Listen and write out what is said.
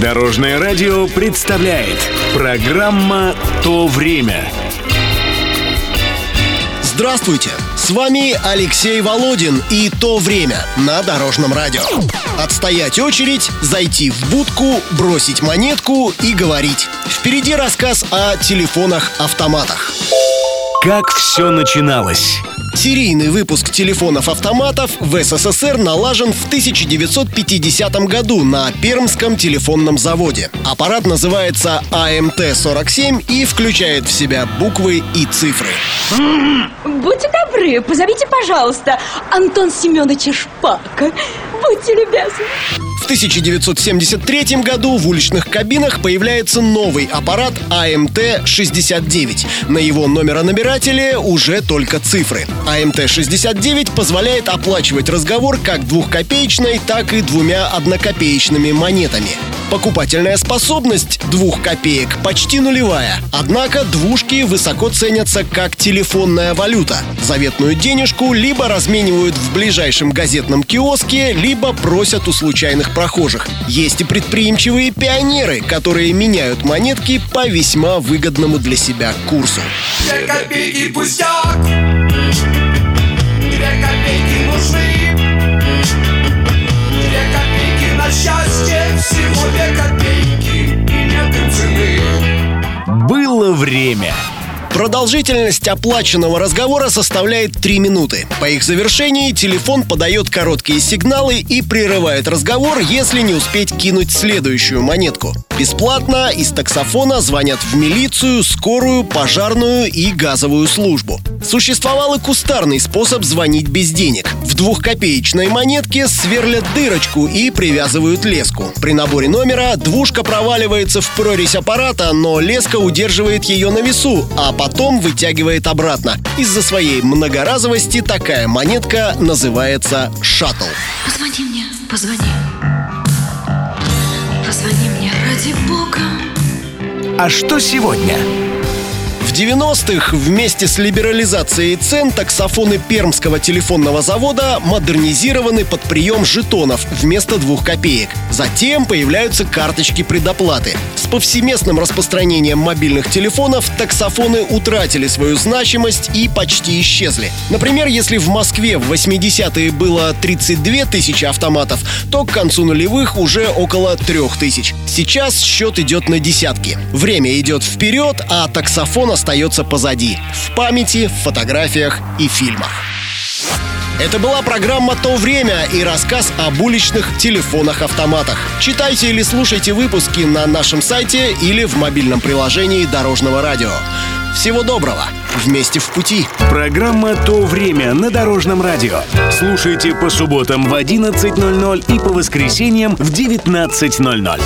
Дорожное радио представляет Программа «То время» Здравствуйте! С вами Алексей Володин и «То время» на Дорожном радио. Отстоять очередь, зайти в будку, бросить монетку и говорить. Впереди рассказ о телефонах-автоматах. Как все начиналось? Серийный выпуск телефонов-автоматов в СССР налажен в 1950 году на Пермском телефонном заводе. Аппарат называется АМТ-47 и включает в себя буквы и цифры. Будьте добры, позовите, пожалуйста, Антон Семеновича Шпака. Будьте любезны. В 1973 году в уличных кабинах появляется новый аппарат АМТ-69. На его номеронабирателе уже только цифры. АМТ-69 позволяет оплачивать разговор как двухкопеечной, так и двумя однокопеечными монетами. Покупательная способность двух копеек почти нулевая. Однако двушки высоко ценятся как телефонная валюта. Заветную денежку либо разменивают в ближайшем газетном киоске, либо просят у случайных прохожих. Есть и предприимчивые пионеры, которые меняют монетки по весьма выгодному для себя курсу. Две копейки пустяк Две копейки нужны время. Продолжительность оплаченного разговора составляет 3 минуты. По их завершении телефон подает короткие сигналы и прерывает разговор, если не успеть кинуть следующую монетку. Бесплатно из таксофона звонят в милицию, скорую, пожарную и газовую службу. Существовал и кустарный способ звонить без денег. В двухкопеечной монетке сверлят дырочку и привязывают леску. При наборе номера двушка проваливается в прорезь аппарата, но леска удерживает ее на весу, а потом вытягивает обратно. Из-за своей многоразовости такая монетка называется шаттл. Позвони мне, позвони. Позвони мне, ради бога. А что сегодня? В 90-х вместе с либерализацией цен таксофоны Пермского телефонного завода модернизированы под прием жетонов вместо двух копеек. Затем появляются карточки предоплаты. Повсеместным распространением мобильных телефонов таксофоны утратили свою значимость и почти исчезли. Например, если в Москве в 80-е было 32 тысячи автоматов, то к концу нулевых уже около 3 тысяч. Сейчас счет идет на десятки. Время идет вперед, а таксофон остается позади. В памяти, в фотографиях и фильмах. Это была программа «То время» и рассказ об уличных телефонах-автоматах. Читайте или слушайте выпуски на нашем сайте или в мобильном приложении Дорожного радио. Всего доброго! Вместе в пути! Программа «То время» на Дорожном радио. Слушайте по субботам в 11.00 и по воскресеньям в 19.00.